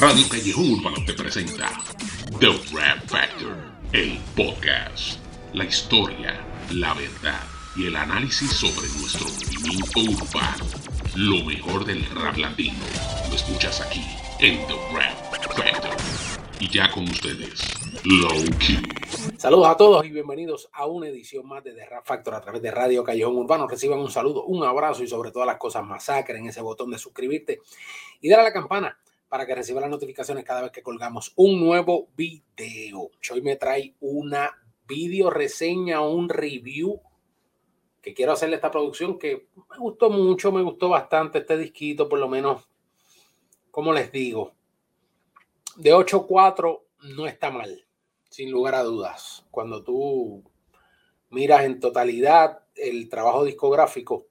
Radio Callejón Urbano te presenta The Rap Factor, el podcast. La historia, la verdad y el análisis sobre nuestro movimiento urbano. Lo mejor del rap latino lo escuchas aquí en The Rap Factor. Y ya con ustedes, Low Key. Saludos a todos y bienvenidos a una edición más de The Rap Factor a través de Radio Callejón Urbano. Reciban un saludo, un abrazo y sobre todas las cosas masacren ese botón de suscribirte y dar a la campana para que reciba las notificaciones cada vez que colgamos un nuevo video. Hoy me trae una video reseña, un review que quiero hacerle esta producción que me gustó mucho, me gustó bastante este disquito, por lo menos, como les digo, de 8.4 no está mal, sin lugar a dudas. Cuando tú miras en totalidad el trabajo discográfico,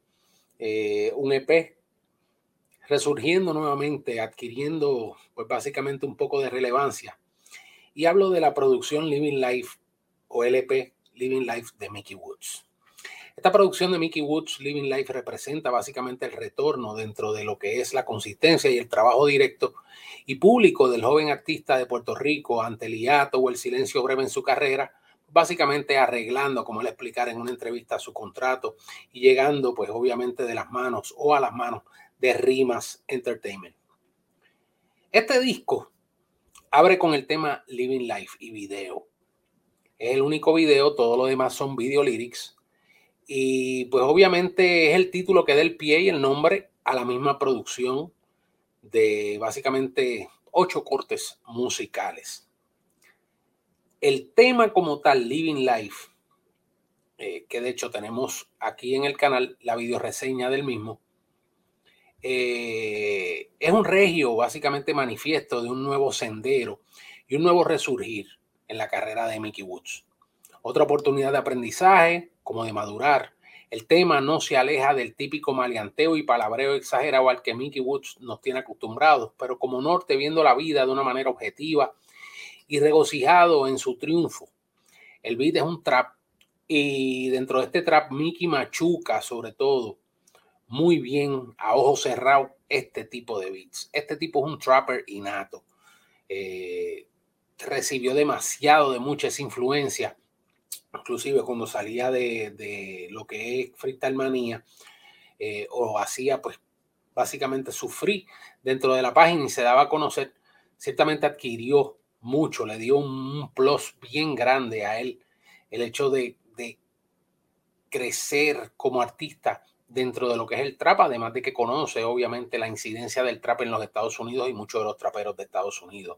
eh, un EP resurgiendo nuevamente, adquiriendo pues básicamente un poco de relevancia. Y hablo de la producción Living Life o LP Living Life de Mickey Woods. Esta producción de Mickey Woods Living Life representa básicamente el retorno dentro de lo que es la consistencia y el trabajo directo y público del joven artista de Puerto Rico ante el hiato o el silencio breve en su carrera, básicamente arreglando, como él explicar en una entrevista, su contrato y llegando pues obviamente de las manos o a las manos de Rimas Entertainment. Este disco abre con el tema Living Life y video. Es el único video, todo lo demás son video lyrics. Y pues obviamente es el título que da el pie y el nombre a la misma producción de básicamente ocho cortes musicales. El tema como tal, Living Life, eh, que de hecho tenemos aquí en el canal la video reseña del mismo, eh, es un regio, básicamente manifiesto de un nuevo sendero y un nuevo resurgir en la carrera de Mickey Woods. Otra oportunidad de aprendizaje, como de madurar. El tema no se aleja del típico maleanteo y palabreo exagerado al que Mickey Woods nos tiene acostumbrados, pero como norte viendo la vida de una manera objetiva y regocijado en su triunfo. El beat es un trap y dentro de este trap Mickey machuca sobre todo muy bien a ojos cerrados este tipo de beats. Este tipo es un trapper innato. Eh, recibió demasiado de muchas influencias, inclusive cuando salía de, lo que es Freestyle Manía, eh, o hacía pues básicamente sufrir dentro de la página y se daba a conocer, ciertamente adquirió mucho, le dio un plus bien grande a él el hecho de, de crecer como artista dentro de lo que es el trap, además de que conoce obviamente la incidencia del trap en los Estados Unidos y muchos de los traperos de Estados Unidos.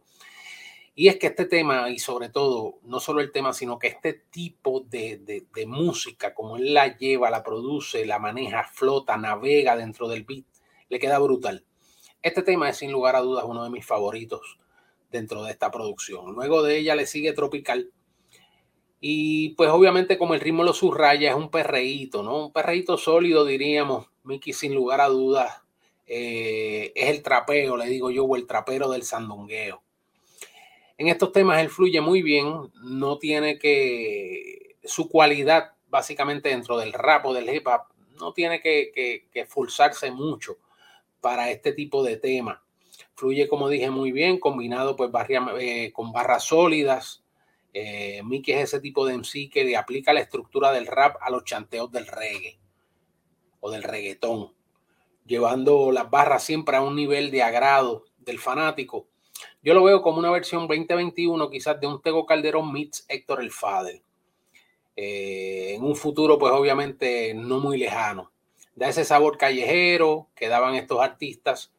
Y es que este tema, y sobre todo, no solo el tema, sino que este tipo de, música, como él la lleva, la produce, la maneja, flota, navega dentro del beat, le queda brutal. Este tema es sin lugar a dudas uno de mis favoritos dentro de esta producción. Luego de ella le sigue Tropical, y pues obviamente como el ritmo lo subraya, es un perreíto, ¿no? Un perreíto sólido, diríamos. Mickey, sin lugar a dudas, eh, es el trapeo, le digo yo, o el trapero del sandungueo. En estos temas él fluye muy bien, no tiene que, su cualidad básicamente dentro del rap o del hip hop, no tiene que, que, esforzarse mucho para este tipo de temas. Fluye, como dije, muy bien, combinado pues eh, con barras sólidas, eh, Mickey es ese tipo de MC que le aplica la estructura del rap a los chanteos del reggae o del reggaetón, llevando las barras siempre a un nivel de agrado del fanático. Yo lo veo como una versión 2021 quizás de un Tego Calderón meets Héctor el Fader. Eh, en un futuro pues obviamente no muy lejano. Da ese sabor callejero que daban estos artistas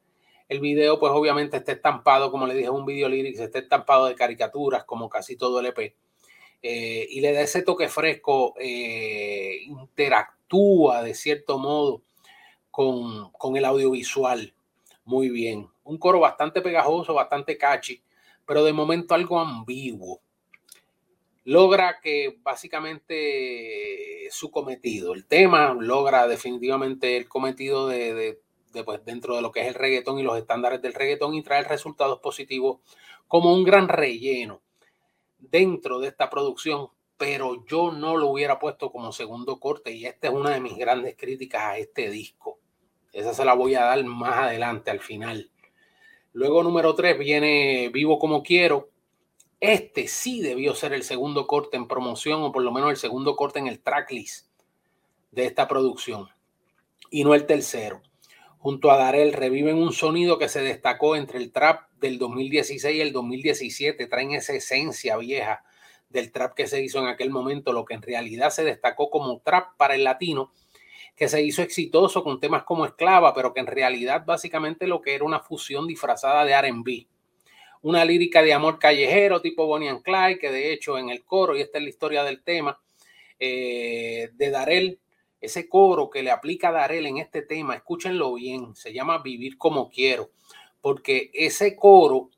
el video, pues obviamente está estampado, como le dije, un video lyrics, está estampado de caricaturas, como casi todo el EP. Eh, y le da ese toque fresco, eh, interactúa de cierto modo con, con, el audiovisual muy bien. Un coro bastante pegajoso, bastante catchy, pero de momento algo ambiguo. Logra que básicamente su cometido, el tema logra definitivamente el cometido de pues, dentro de lo que es el reggaetón y los estándares del reggaetón y traer resultados positivos como un gran relleno dentro de esta producción, pero yo no lo hubiera puesto como segundo corte y esta es una de mis grandes críticas a este disco. Esa se la voy a dar más adelante, al final. Luego número 3 viene Vivo como quiero. Este sí debió ser el segundo corte en promoción o por lo menos el segundo corte en el tracklist de esta producción y no el tercero. Junto a Darel reviven un sonido que se destacó entre el trap del 2016 y el 2017. Traen esa esencia vieja del trap que se hizo en aquel momento, lo que en realidad se destacó como trap para el latino, que se hizo exitoso con temas como Esclava, pero que en realidad básicamente lo que era una fusión disfrazada de RB. Una lírica de amor callejero tipo Bonnie and Clyde, que de hecho en el coro, y esta es la historia del tema, eh, de Darel, ese coro que le aplica Darel en este tema, escúchenlo bien, se llama Vivir como quiero, porque ese coro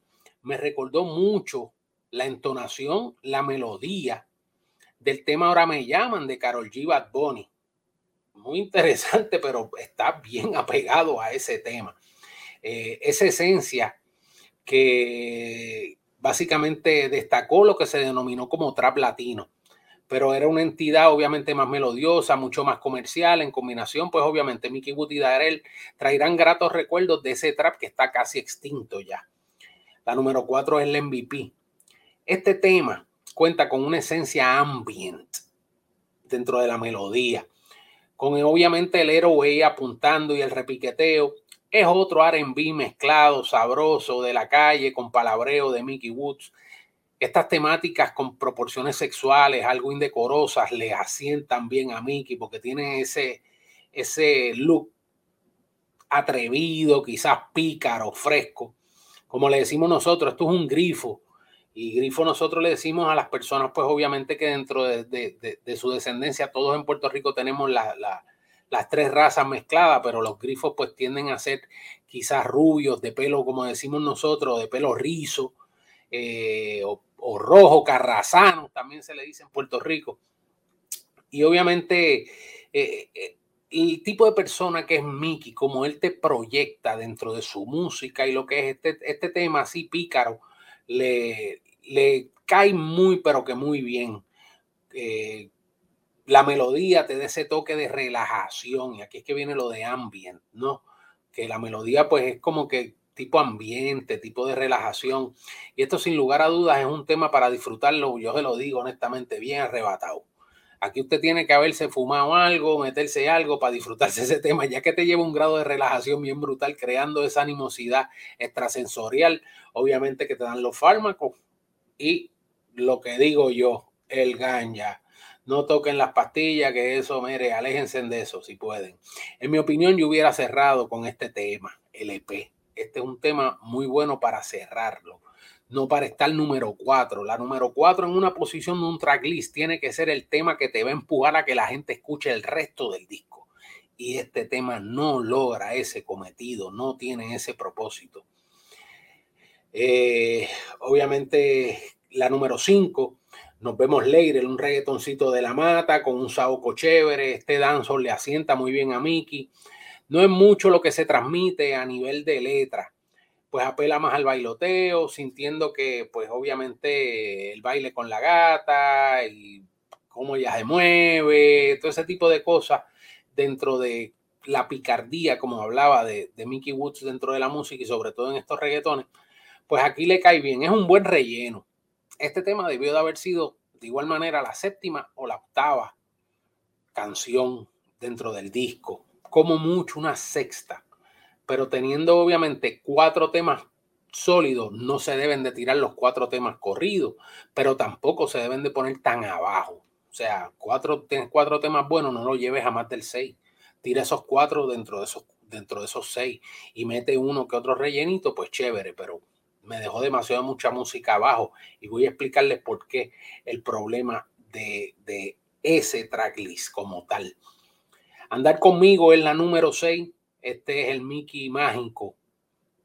me recordó mucho la entonación, la melodía del tema Ahora me llaman de Carol G. Bad. Muy interesante, pero está bien apegado a ese tema. Eh, esa esencia que básicamente destacó lo que se denominó como trap latino, pero era una entidad obviamente más melodiosa, mucho más comercial, en combinación, pues obviamente Mickey Wood y Darrell traerán gratos recuerdos de ese trap que está casi extinto ya. La número cuatro es el MVP, este tema cuenta con una esencia ambient dentro de la melodía, con obviamente el airway apuntando y el repiqueteo. Es otro RB mezclado, sabroso de la calle, con palabreo de Mickey Woods. Estas temáticas con proporciones sexuales, algo indecorosas, le asientan bien a Mickey porque tiene ese, ese look atrevido, quizás pícaro, fresco. Como le decimos nosotros, esto es un grifo y grifo nosotros le decimos a las personas, pues obviamente que dentro de, su descendencia, todos en Puerto Rico tenemos las tres razas mezcladas, pero los grifos pues tienden a ser quizás rubios, de pelo, como decimos nosotros, de pelo rizo, eh, o, rojo, carrazano, también se le dice en Puerto Rico. Y obviamente eh, eh, el tipo de persona que es Mickey, como él te proyecta dentro de su música y lo que es este, este tema así pícaro, le, le cae muy, pero que muy bien. La melodía te da ese toque de relajación y aquí es que viene lo de ambient, ¿no? Que la melodía pues es como que tipo ambiente, tipo de relajación. Y esto sin lugar a dudas es un tema para disfrutarlo, yo se lo digo honestamente, bien arrebatado. Aquí usted tiene que haberse fumado algo, meterse algo para disfrutarse ese tema, ya que te lleva un grado de relajación bien brutal, creando esa animosidad extrasensorial, obviamente que te dan los fármacos, y lo que digo yo, el ganja. No toquen las pastillas, que eso, mire, aléjense de eso si pueden. En mi opinión, yo hubiera cerrado con este tema, el EP. Este es un tema muy bueno para cerrarlo, no para estar número 4. La número 4 en una posición de un tracklist tiene que ser el tema que te va a empujar a que la gente escuche el resto del disco. Y este tema no logra ese cometido, no tiene ese propósito. Eh, obviamente, la número 5, nos vemos Leire, un reggaetoncito de la mata con un saoco chévere. Este danzo le asienta muy bien a Mickey. No es mucho lo que se transmite a nivel de letra, pues apela más al bailoteo, sintiendo que, pues obviamente, el baile con la gata y cómo ella se mueve, todo ese tipo de cosas dentro de la picardía, como hablaba de, de Mickey Woods dentro de la música y sobre todo en estos reggaetones pues aquí le cae bien. Es un buen relleno. Este tema debió de haber sido de igual manera la séptima o la octava canción dentro del disco, como mucho una sexta, pero teniendo obviamente cuatro temas sólidos, no se deben de tirar los cuatro temas corridos, pero tampoco se deben de poner tan abajo. O sea, cuatro, cuatro temas buenos, no lo lleves a más del seis. Tira esos cuatro dentro de esos, dentro de esos seis y mete uno que otro rellenito, pues chévere, pero me dejó demasiado mucha música abajo y voy a explicarles por qué el problema de, de ese tracklist como tal. Andar conmigo es la número 6. Este es el Mickey mágico.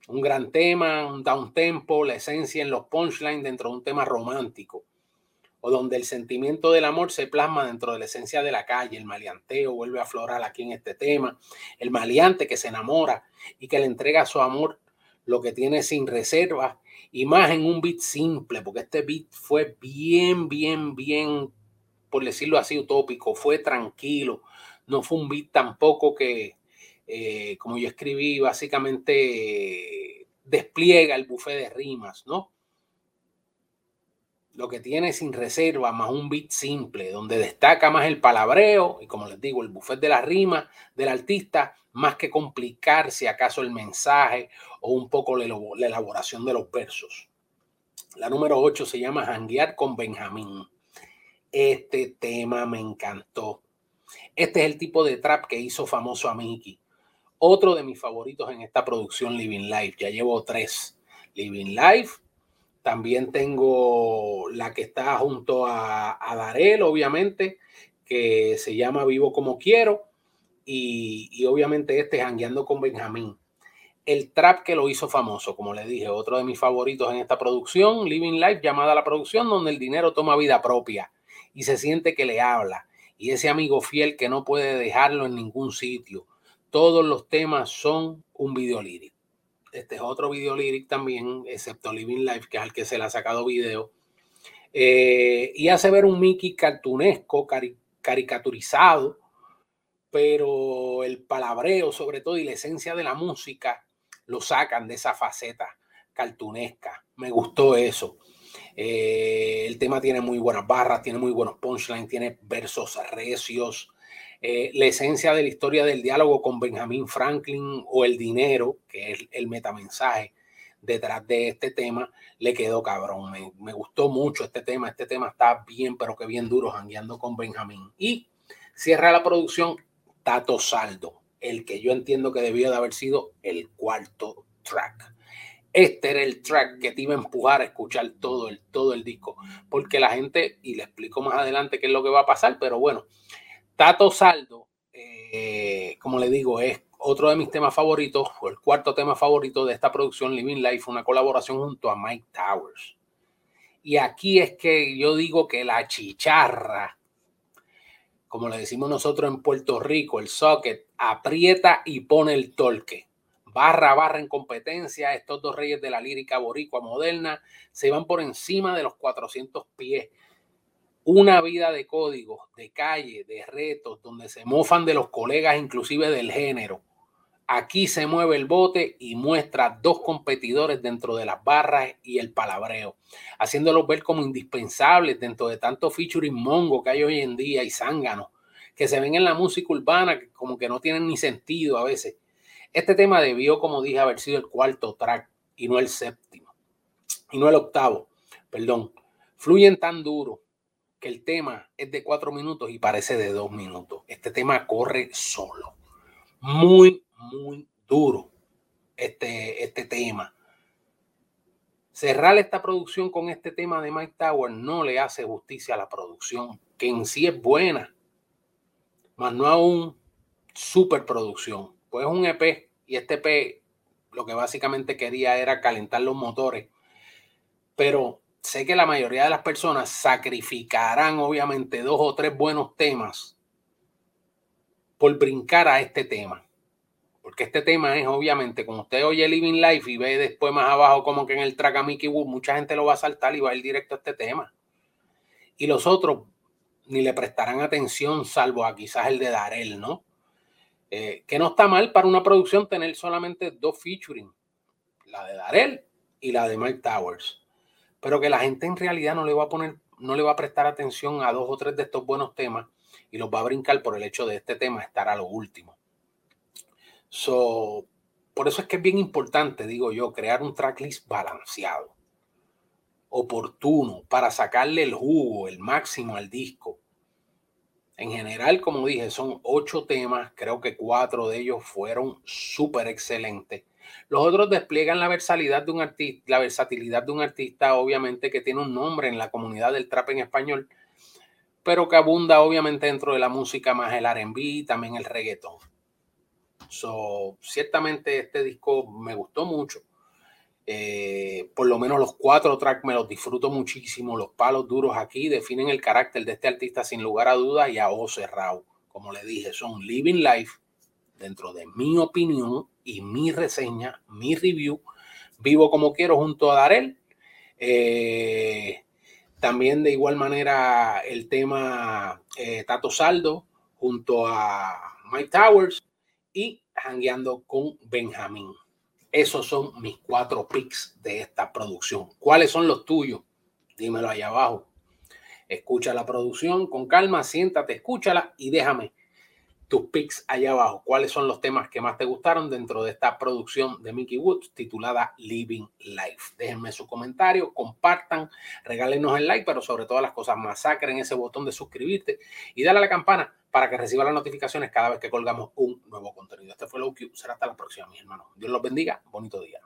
Un gran tema, un down tempo, la esencia en los punchlines dentro de un tema romántico. O donde el sentimiento del amor se plasma dentro de la esencia de la calle. El maleanteo vuelve a aflorar aquí en este tema. El maleante que se enamora y que le entrega su amor lo que tiene sin reserva y más en un beat simple, porque este beat fue bien, bien, bien, por decirlo así, utópico, fue tranquilo, no fue un beat tampoco que, eh, como yo escribí, básicamente despliega el buffet de rimas, ¿no? Lo que tiene sin reserva más un beat simple, donde destaca más el palabreo y como les digo, el buffet de las rimas del artista, más que complicarse acaso el mensaje o un poco la elaboración de los versos. La número 8 se llama Janguear con Benjamín. Este tema me encantó. Este es el tipo de trap que hizo famoso a Mickey. Otro de mis favoritos en esta producción Living Life. Ya llevo tres. Living Life. También tengo la que está junto a, a Darel, obviamente, que se llama Vivo como quiero. Y, obviamente este Jangueando con Benjamín. El trap que lo hizo famoso, como le dije, otro de mis favoritos en esta producción, Living Life, llamada la producción, donde el dinero toma vida propia y se siente que le habla. Y ese amigo fiel que no puede dejarlo en ningún sitio. Todos los temas son un video lírico. Este es otro video lírico también, excepto Living Life, que es al que se le ha sacado video. Eh, y hace ver un Mickey cartunesco, caricaturizado, pero el palabreo sobre todo y la esencia de la música lo sacan de esa faceta cartunesca. Me gustó eso. Eh, el tema tiene muy buenas barras, tiene muy buenos punchlines, tiene versos recios. Eh, la esencia de la historia del diálogo con Benjamin Franklin o el dinero, que es el metamensaje detrás de este tema, le quedó cabrón. Me, gustó mucho este tema. Este tema está bien, pero que bien duro, jangueando con Benjamin. Y cierra la producción Tato Saldo, el que yo entiendo que debió de haber sido el cuarto track este era el track que te iba a empujar a escuchar todo el, todo el disco. Porque la gente, y le explico más adelante qué es lo que va a pasar, pero bueno, Tato Saldo, eh, como le digo, es otro de mis temas favoritos, o el cuarto tema favorito de esta producción, Living Life, una colaboración junto a Mike Towers. Y aquí es que yo digo que la chicharra, como le decimos nosotros en Puerto Rico, el socket, aprieta y pone el torque barra barra en competencia, estos dos reyes de la lírica boricua moderna se van por encima de los 400 pies. Una vida de códigos, de calle, de retos, donde se mofan de los colegas, inclusive del género. Aquí se mueve el bote y muestra dos competidores dentro de las barras y el palabreo, haciéndolos ver como indispensables dentro de tanto featuring mongo que hay hoy en día y zángano, que se ven en la música urbana como que no tienen ni sentido a veces este tema debió, como dije, haber sido el cuarto track y no el séptimo, y no el octavo, perdón. Fluyen tan duro que el tema es de cuatro minutos y parece de dos minutos. Este tema corre solo. Muy, muy duro este, este tema. Cerrar esta producción con este tema de Mike Tower no le hace justicia a la producción, que en sí es buena, más no a un superproducción pues un EP y este EP lo que básicamente quería era calentar los motores. Pero sé que la mayoría de las personas sacrificarán obviamente dos o tres buenos temas por brincar a este tema. Porque este tema es obviamente, como usted oye Living Life y ve después más abajo como que en el track a Mickey Wood, mucha gente lo va a saltar y va a ir directo a este tema. Y los otros ni le prestarán atención, salvo a quizás el de Darel, ¿no? Eh, que no está mal para una producción tener solamente dos featuring, la de Darel y la de Mike Towers, pero que la gente en realidad no le va a poner, no le va a prestar atención a dos o tres de estos buenos temas y los va a brincar por el hecho de este tema estar a lo último. So, por eso es que es bien importante, digo yo, crear un tracklist balanceado, oportuno, para sacarle el jugo, el máximo al disco en general, como dije, son ocho temas, creo que cuatro de ellos fueron súper excelentes. Los otros despliegan la versatilidad de un artista, la versatilidad de un artista, obviamente, que tiene un nombre en la comunidad del trap en español, pero que abunda obviamente dentro de la música más el RB, también el reggaetón. So, ciertamente este disco me gustó mucho. Eh, por lo menos los cuatro tracks me los disfruto muchísimo. Los palos duros aquí definen el carácter de este artista sin lugar a dudas y a ojo cerrado. Como le dije, son Living Life dentro de mi opinión y mi reseña, mi review. Vivo como quiero junto a Darel. Eh, también de igual manera el tema eh, Tato Saldo junto a Mike Towers y jangueando con Benjamín. Esos son mis cuatro picks de esta producción. ¿Cuáles son los tuyos? Dímelo ahí abajo. Escucha la producción con calma, siéntate, escúchala y déjame tus picks allá abajo. ¿Cuáles son los temas que más te gustaron dentro de esta producción de Mickey Woods titulada Living Life? Déjenme su comentario, compartan, regálenos el like, pero sobre todas las cosas, masacren ese botón de suscribirte y dale a la campana para que reciba las notificaciones cada vez que colgamos un nuevo contenido. Este fue Low Será hasta la próxima, mis hermanos. Dios los bendiga. Bonito día.